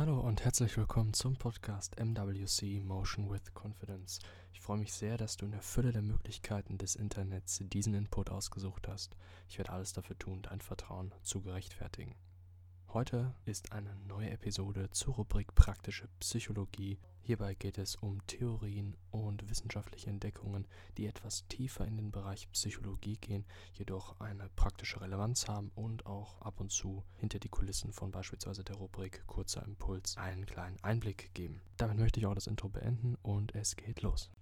Hallo und herzlich willkommen zum Podcast MWC Motion with Confidence. Ich freue mich sehr, dass du in der Fülle der Möglichkeiten des Internets diesen Input ausgesucht hast. Ich werde alles dafür tun, dein Vertrauen zu gerechtfertigen. Heute ist eine neue Episode zur Rubrik Praktische Psychologie. Hierbei geht es um Theorien und wissenschaftliche Entdeckungen, die etwas tiefer in den Bereich Psychologie gehen, jedoch eine praktische Relevanz haben und auch ab und zu hinter die Kulissen von beispielsweise der Rubrik Kurzer Impuls einen kleinen Einblick geben. Damit möchte ich auch das Intro beenden und es geht los.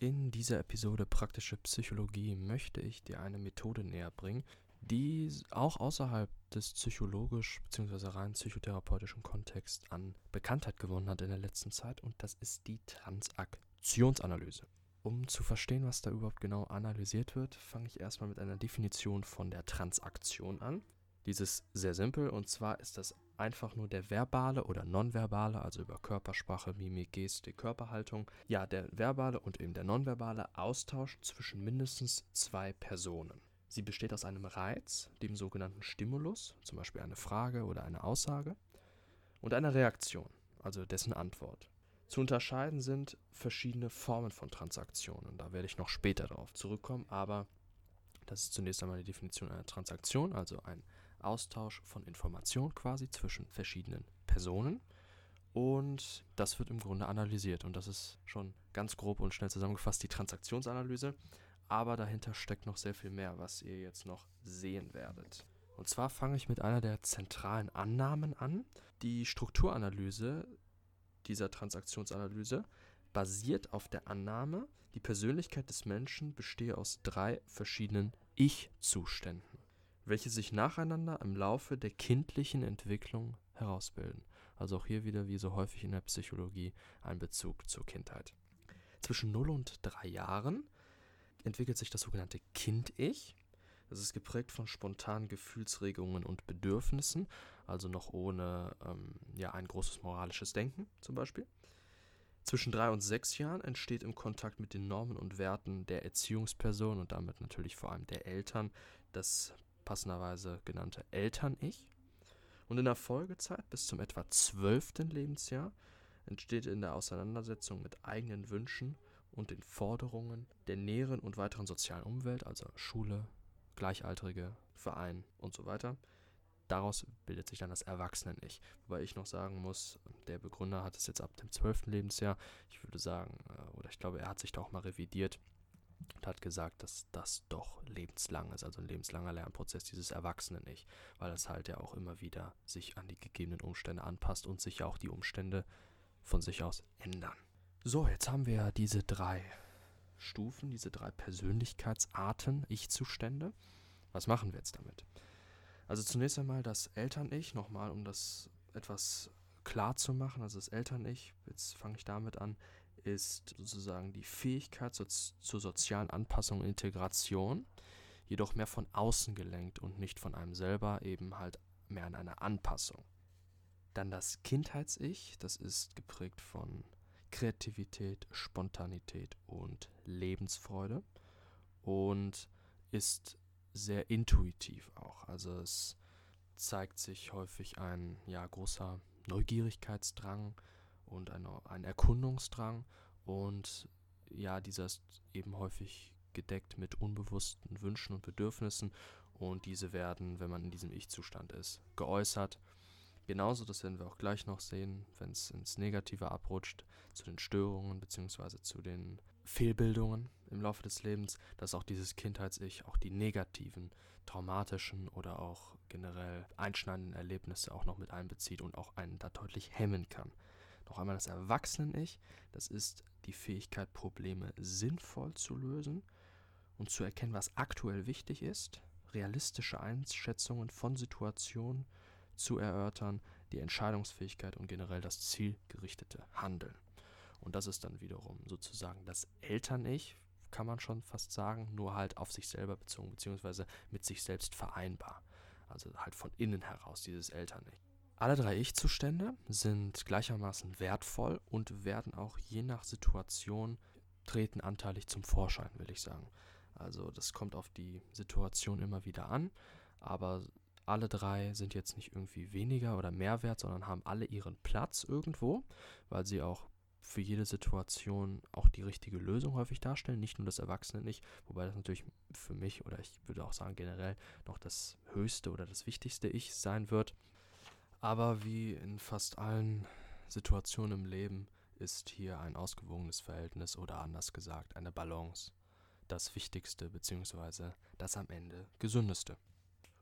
In dieser Episode Praktische Psychologie möchte ich dir eine Methode näher bringen, die auch außerhalb des psychologisch bzw. rein psychotherapeutischen Kontexts an Bekanntheit gewonnen hat in der letzten Zeit und das ist die Transaktionsanalyse. Um zu verstehen, was da überhaupt genau analysiert wird, fange ich erstmal mit einer Definition von der Transaktion an. Dies ist sehr simpel und zwar ist das einfach nur der verbale oder nonverbale, also über Körpersprache, Mimik, Gestik, Körperhaltung, ja, der verbale und eben der nonverbale Austausch zwischen mindestens zwei Personen. Sie besteht aus einem Reiz, dem sogenannten Stimulus, zum Beispiel eine Frage oder eine Aussage, und einer Reaktion, also dessen Antwort. Zu unterscheiden sind verschiedene Formen von Transaktionen. Da werde ich noch später darauf zurückkommen, aber das ist zunächst einmal die Definition einer Transaktion, also ein Austausch von Informationen quasi zwischen verschiedenen Personen. Und das wird im Grunde analysiert. Und das ist schon ganz grob und schnell zusammengefasst die Transaktionsanalyse. Aber dahinter steckt noch sehr viel mehr, was ihr jetzt noch sehen werdet. Und zwar fange ich mit einer der zentralen Annahmen an. Die Strukturanalyse dieser Transaktionsanalyse basiert auf der Annahme, die Persönlichkeit des Menschen bestehe aus drei verschiedenen Ich-Zuständen welche sich nacheinander im Laufe der kindlichen Entwicklung herausbilden. Also auch hier wieder, wie so häufig in der Psychologie, ein Bezug zur Kindheit. Zwischen 0 und 3 Jahren entwickelt sich das sogenannte Kind-Ich. Das ist geprägt von spontanen Gefühlsregungen und Bedürfnissen, also noch ohne ähm, ja, ein großes moralisches Denken zum Beispiel. Zwischen drei und sechs Jahren entsteht im Kontakt mit den Normen und Werten der Erziehungsperson und damit natürlich vor allem der Eltern das passenderweise genannte Eltern-Ich. Und in der Folgezeit bis zum etwa zwölften Lebensjahr entsteht in der Auseinandersetzung mit eigenen Wünschen und den Forderungen der näheren und weiteren sozialen Umwelt, also Schule, Gleichaltrige, Verein und so weiter. Daraus bildet sich dann das Erwachsenen-Ich. Wobei ich noch sagen muss, der Begründer hat es jetzt ab dem zwölften Lebensjahr. Ich würde sagen, äh, oder ich glaube, er hat sich da auch mal revidiert und hat gesagt, dass das doch lebenslang ist, also ein lebenslanger Lernprozess, dieses Erwachsene nicht, weil es halt ja auch immer wieder sich an die gegebenen Umstände anpasst und sich ja auch die Umstände von sich aus ändern. So, jetzt haben wir ja diese drei Stufen, diese drei Persönlichkeitsarten, Ich-Zustände. Was machen wir jetzt damit? Also zunächst einmal das Eltern-Ich, nochmal, um das etwas klar zu machen. Also das Eltern-Ich, jetzt fange ich damit an, ist sozusagen die Fähigkeit zur, zur sozialen Anpassung und Integration, jedoch mehr von außen gelenkt und nicht von einem selber, eben halt mehr an einer Anpassung. Dann das Kindheits-Ich, das ist geprägt von Kreativität, Spontanität und Lebensfreude und ist sehr intuitiv auch. Also es zeigt sich häufig ein ja, großer Neugierigkeitsdrang, und ein, ein Erkundungsdrang und ja, dieser ist eben häufig gedeckt mit unbewussten Wünschen und Bedürfnissen und diese werden, wenn man in diesem Ich-Zustand ist, geäußert. Genauso, das werden wir auch gleich noch sehen, wenn es ins Negative abrutscht, zu den Störungen bzw. zu den Fehlbildungen im Laufe des Lebens, dass auch dieses Kindheits-Ich auch die negativen, traumatischen oder auch generell einschneidenden Erlebnisse auch noch mit einbezieht und auch einen da deutlich hemmen kann. Noch einmal das Erwachsenen-Ich, das ist die Fähigkeit, Probleme sinnvoll zu lösen und zu erkennen, was aktuell wichtig ist, realistische Einschätzungen von Situationen zu erörtern, die Entscheidungsfähigkeit und generell das zielgerichtete Handeln. Und das ist dann wiederum sozusagen das Eltern-Ich, kann man schon fast sagen, nur halt auf sich selber bezogen, beziehungsweise mit sich selbst vereinbar. Also halt von innen heraus, dieses Eltern-Ich. Alle drei Ich-Zustände sind gleichermaßen wertvoll und werden auch je nach Situation treten anteilig zum Vorschein, will ich sagen. Also das kommt auf die Situation immer wieder an, aber alle drei sind jetzt nicht irgendwie weniger oder mehr wert, sondern haben alle ihren Platz irgendwo, weil sie auch für jede Situation auch die richtige Lösung häufig darstellen, nicht nur das Erwachsene nicht, wobei das natürlich für mich oder ich würde auch sagen generell noch das höchste oder das wichtigste Ich sein wird. Aber wie in fast allen Situationen im Leben ist hier ein ausgewogenes Verhältnis oder anders gesagt eine Balance das Wichtigste bzw. das am Ende Gesündeste.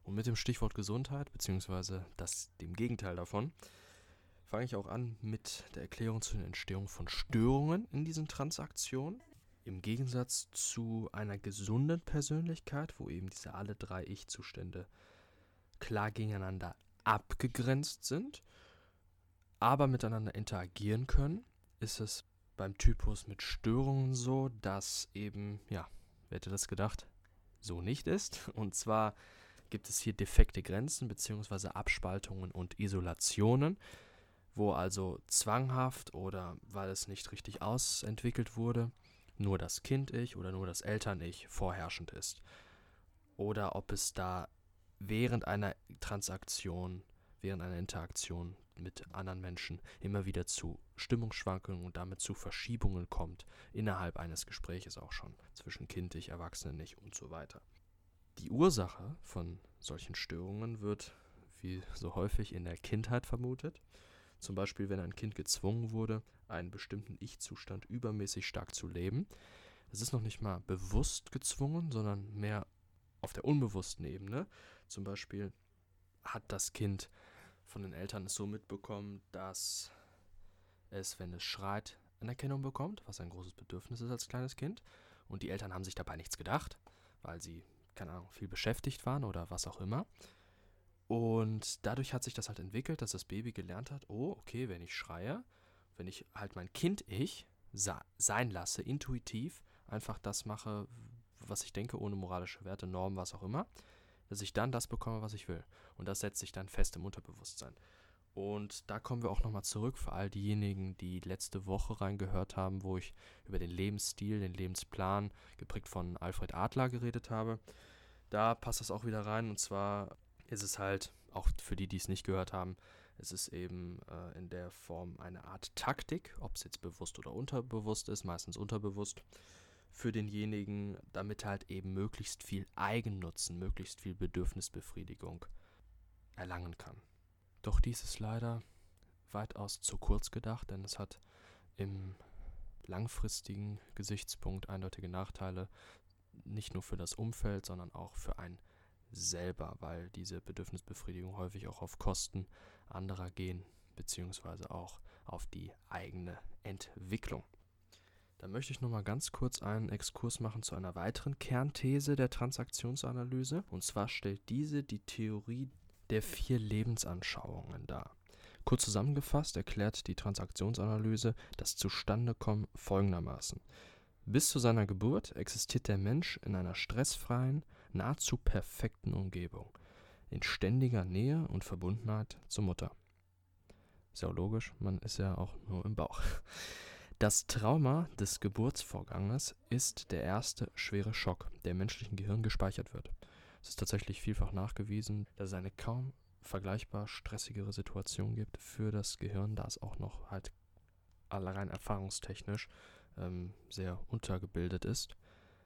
Und mit dem Stichwort Gesundheit bzw. dem Gegenteil davon fange ich auch an mit der Erklärung zur Entstehung von Störungen in diesen Transaktionen. Im Gegensatz zu einer gesunden Persönlichkeit, wo eben diese alle drei Ich-Zustände klar gegeneinander abgegrenzt sind, aber miteinander interagieren können, ist es beim Typus mit Störungen so, dass eben, ja, wer hätte das gedacht, so nicht ist. Und zwar gibt es hier defekte Grenzen bzw. Abspaltungen und Isolationen, wo also zwanghaft oder weil es nicht richtig ausentwickelt wurde, nur das Kind-Ich oder nur das Eltern-Ich vorherrschend ist. Oder ob es da während einer Transaktion, während einer Interaktion mit anderen Menschen immer wieder zu Stimmungsschwankungen und damit zu Verschiebungen kommt, innerhalb eines Gespräches auch schon, zwischen kindlich, Erwachsenen und so weiter. Die Ursache von solchen Störungen wird, wie so häufig, in der Kindheit vermutet. Zum Beispiel, wenn ein Kind gezwungen wurde, einen bestimmten Ich-Zustand übermäßig stark zu leben. Es ist noch nicht mal bewusst gezwungen, sondern mehr auf der unbewussten Ebene. Zum Beispiel hat das Kind von den Eltern so mitbekommen, dass es, wenn es schreit, Anerkennung bekommt, was ein großes Bedürfnis ist als kleines Kind. Und die Eltern haben sich dabei nichts gedacht, weil sie, keine Ahnung, viel beschäftigt waren oder was auch immer. Und dadurch hat sich das halt entwickelt, dass das Baby gelernt hat, oh, okay, wenn ich schreie, wenn ich halt mein Kind-Ich sein lasse, intuitiv, einfach das mache, was ich denke, ohne moralische Werte, Normen, was auch immer, dass ich dann das bekomme, was ich will. Und das setzt sich dann fest im Unterbewusstsein. Und da kommen wir auch nochmal zurück für all diejenigen, die letzte Woche reingehört haben, wo ich über den Lebensstil, den Lebensplan, geprägt von Alfred Adler geredet habe. Da passt das auch wieder rein. Und zwar ist es halt, auch für die, die es nicht gehört haben, es ist eben äh, in der Form eine Art Taktik, ob es jetzt bewusst oder unterbewusst ist, meistens unterbewusst für denjenigen, damit halt eben möglichst viel Eigennutzen, möglichst viel Bedürfnisbefriedigung erlangen kann. Doch dies ist leider weitaus zu kurz gedacht, denn es hat im langfristigen Gesichtspunkt eindeutige Nachteile, nicht nur für das Umfeld, sondern auch für einen selber, weil diese Bedürfnisbefriedigung häufig auch auf Kosten anderer gehen, beziehungsweise auch auf die eigene Entwicklung. Da möchte ich nochmal ganz kurz einen Exkurs machen zu einer weiteren Kernthese der Transaktionsanalyse. Und zwar stellt diese die Theorie der vier Lebensanschauungen dar. Kurz zusammengefasst erklärt die Transaktionsanalyse das Zustandekommen folgendermaßen. Bis zu seiner Geburt existiert der Mensch in einer stressfreien, nahezu perfekten Umgebung, in ständiger Nähe und Verbundenheit zur Mutter. Sehr logisch, man ist ja auch nur im Bauch. Das Trauma des Geburtsvorganges ist der erste schwere Schock, der im menschlichen Gehirn gespeichert wird. Es ist tatsächlich vielfach nachgewiesen, dass es eine kaum vergleichbar stressigere Situation gibt für das Gehirn, da es auch noch halt allein erfahrungstechnisch ähm, sehr untergebildet ist.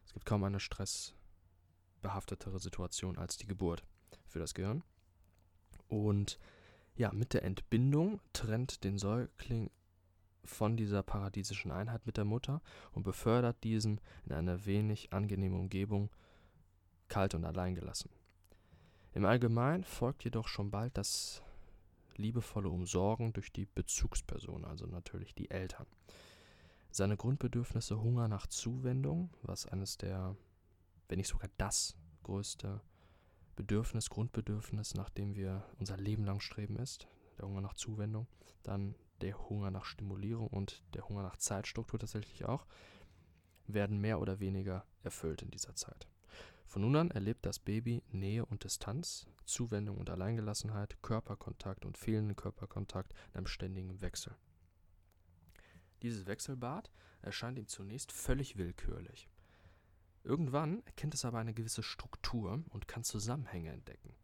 Es gibt kaum eine stressbehaftetere Situation als die Geburt für das Gehirn. Und ja, mit der Entbindung trennt den Säugling von dieser paradiesischen Einheit mit der Mutter und befördert diesen in eine wenig angenehme Umgebung, kalt und alleingelassen. Im Allgemeinen folgt jedoch schon bald das liebevolle Umsorgen durch die Bezugsperson, also natürlich die Eltern. Seine Grundbedürfnisse Hunger nach Zuwendung, was eines der, wenn nicht sogar das größte Bedürfnis, Grundbedürfnis, nach dem wir unser Leben lang streben ist, der Hunger nach Zuwendung, dann der Hunger nach Stimulierung und der Hunger nach Zeitstruktur tatsächlich auch, werden mehr oder weniger erfüllt in dieser Zeit. Von nun an erlebt das Baby Nähe und Distanz, Zuwendung und Alleingelassenheit, Körperkontakt und fehlenden Körperkontakt in einem ständigen Wechsel. Dieses Wechselbad erscheint ihm zunächst völlig willkürlich. Irgendwann erkennt es aber eine gewisse Struktur und kann Zusammenhänge entdecken.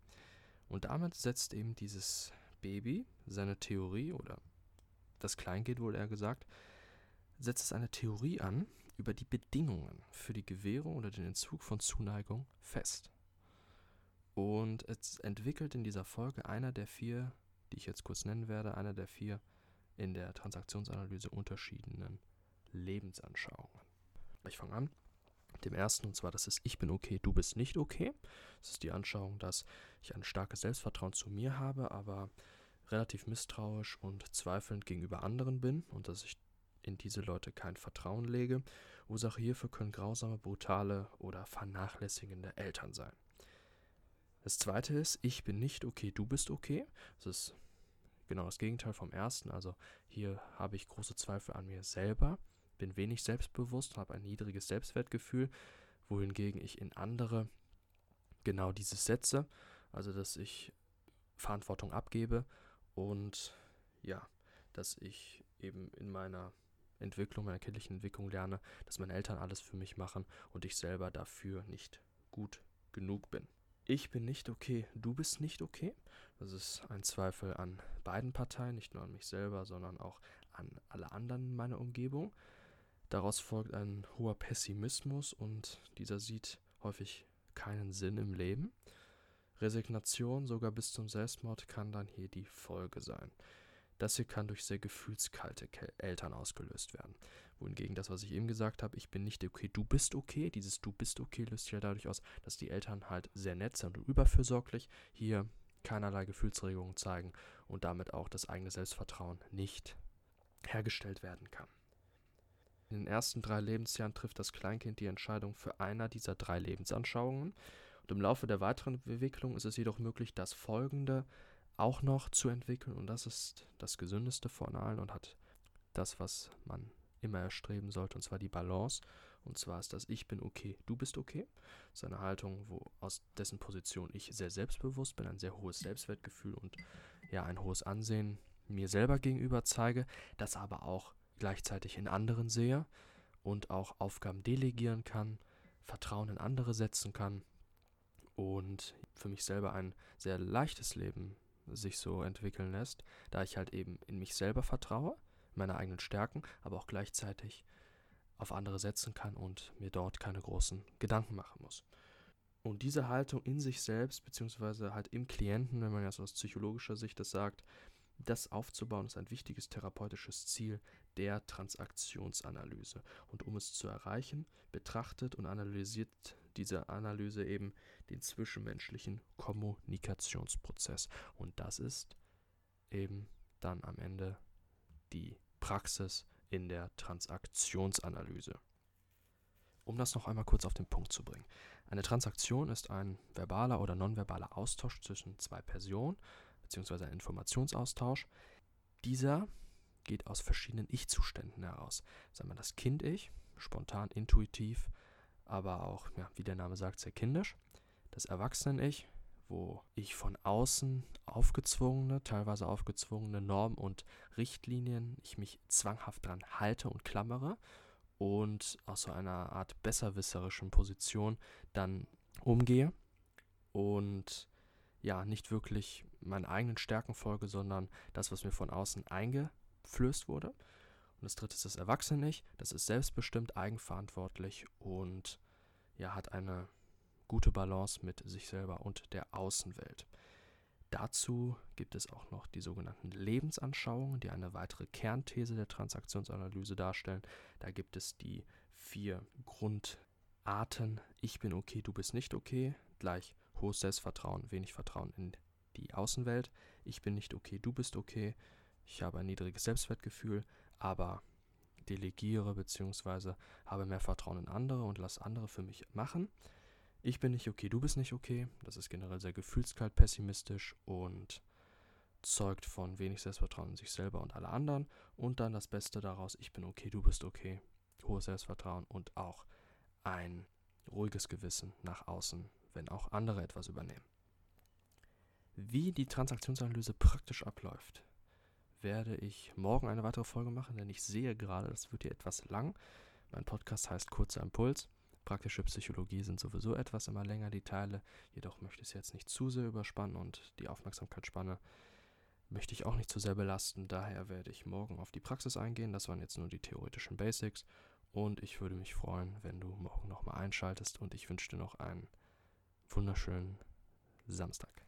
Und damit setzt eben dieses Baby seine Theorie, oder das Kleinkind wohl eher gesagt, setzt es eine Theorie an über die Bedingungen für die Gewährung oder den Entzug von Zuneigung fest. Und es entwickelt in dieser Folge einer der vier, die ich jetzt kurz nennen werde, einer der vier in der Transaktionsanalyse unterschiedenen Lebensanschauungen. Ich fange an dem ersten, und zwar das ist Ich bin okay, du bist nicht okay. Das ist die Anschauung, dass ich ein starkes Selbstvertrauen zu mir habe, aber relativ misstrauisch und zweifelnd gegenüber anderen bin und dass ich in diese Leute kein Vertrauen lege. Ursache hierfür können grausame, brutale oder vernachlässigende Eltern sein. Das zweite ist, ich bin nicht okay, du bist okay. Das ist genau das Gegenteil vom ersten. Also hier habe ich große Zweifel an mir selber, bin wenig selbstbewusst, habe ein niedriges Selbstwertgefühl, wohingegen ich in andere genau dieses setze, also dass ich Verantwortung abgebe und ja, dass ich eben in meiner Entwicklung, meiner kindlichen Entwicklung lerne, dass meine Eltern alles für mich machen und ich selber dafür nicht gut genug bin. Ich bin nicht okay, du bist nicht okay. Das ist ein Zweifel an beiden Parteien, nicht nur an mich selber, sondern auch an alle anderen in meiner Umgebung. Daraus folgt ein hoher Pessimismus und dieser sieht häufig keinen Sinn im Leben. Resignation sogar bis zum Selbstmord kann dann hier die Folge sein. Das hier kann durch sehr gefühlskalte Eltern ausgelöst werden. Wohingegen das, was ich eben gesagt habe, ich bin nicht okay, du bist okay, dieses du bist okay löst sich ja dadurch aus, dass die Eltern halt sehr nett sind und überfürsorglich, hier keinerlei Gefühlsregungen zeigen und damit auch das eigene Selbstvertrauen nicht hergestellt werden kann. In den ersten drei Lebensjahren trifft das Kleinkind die Entscheidung für einer dieser drei Lebensanschauungen. Und im Laufe der weiteren Entwicklung ist es jedoch möglich, das folgende auch noch zu entwickeln. Und das ist das Gesündeste von allen und hat das, was man immer erstreben sollte, und zwar die Balance. Und zwar ist das Ich bin okay, du bist okay. Das ist eine Haltung, wo aus dessen Position ich sehr selbstbewusst bin, ein sehr hohes Selbstwertgefühl und ja, ein hohes Ansehen mir selber gegenüber zeige, das aber auch gleichzeitig in anderen sehe und auch Aufgaben delegieren kann, Vertrauen in andere setzen kann und für mich selber ein sehr leichtes Leben sich so entwickeln lässt, da ich halt eben in mich selber vertraue, meine eigenen Stärken, aber auch gleichzeitig auf andere setzen kann und mir dort keine großen Gedanken machen muss. Und diese Haltung in sich selbst, beziehungsweise halt im Klienten, wenn man ja so aus psychologischer Sicht das sagt, das aufzubauen, ist ein wichtiges therapeutisches Ziel der Transaktionsanalyse. Und um es zu erreichen, betrachtet und analysiert diese Analyse eben den zwischenmenschlichen Kommunikationsprozess. Und das ist eben dann am Ende die Praxis in der Transaktionsanalyse. Um das noch einmal kurz auf den Punkt zu bringen. Eine Transaktion ist ein verbaler oder nonverbaler Austausch zwischen zwei Personen beziehungsweise ein Informationsaustausch. Dieser geht aus verschiedenen Ich-Zuständen heraus. Sagen wir das Kind-Ich, spontan, intuitiv, aber auch, ja, wie der Name sagt, sehr kindisch. Das Erwachsenen-Ich, wo ich von außen aufgezwungene, teilweise aufgezwungene Normen und Richtlinien, ich mich zwanghaft dran halte und klammere und aus so einer Art besserwisserischen Position dann umgehe und ja, nicht wirklich meinen eigenen Stärken folge, sondern das, was mir von außen eingeflößt wurde. Und das dritte ist das Erwachsene-Ich. Das ist selbstbestimmt, eigenverantwortlich und ja, hat eine gute Balance mit sich selber und der Außenwelt. Dazu gibt es auch noch die sogenannten Lebensanschauungen, die eine weitere Kernthese der Transaktionsanalyse darstellen. Da gibt es die vier Grundarten. Ich bin okay, du bist nicht okay. Gleich hohes Selbstvertrauen, wenig Vertrauen in die Außenwelt. Ich bin nicht okay, du bist okay. Ich habe ein niedriges Selbstwertgefühl, aber delegiere bzw. habe mehr Vertrauen in andere und lasse andere für mich machen. Ich bin nicht okay, du bist nicht okay. Das ist generell sehr gefühlskalt, pessimistisch und zeugt von wenig Selbstvertrauen in sich selber und alle anderen. Und dann das Beste daraus, ich bin okay, du bist okay. Hohes Selbstvertrauen und auch ein ruhiges Gewissen nach außen, wenn auch andere etwas übernehmen. Wie die Transaktionsanalyse praktisch abläuft, werde ich morgen eine weitere Folge machen, denn ich sehe gerade, das wird hier etwas lang. Mein Podcast heißt Kurzer Impuls. Praktische Psychologie sind sowieso etwas immer länger, die Teile. Jedoch möchte ich es jetzt nicht zu sehr überspannen und die Aufmerksamkeitsspanne möchte ich auch nicht zu sehr belasten. Daher werde ich morgen auf die Praxis eingehen. Das waren jetzt nur die theoretischen Basics. Und ich würde mich freuen, wenn du morgen nochmal einschaltest. Und ich wünsche dir noch einen wunderschönen Samstag.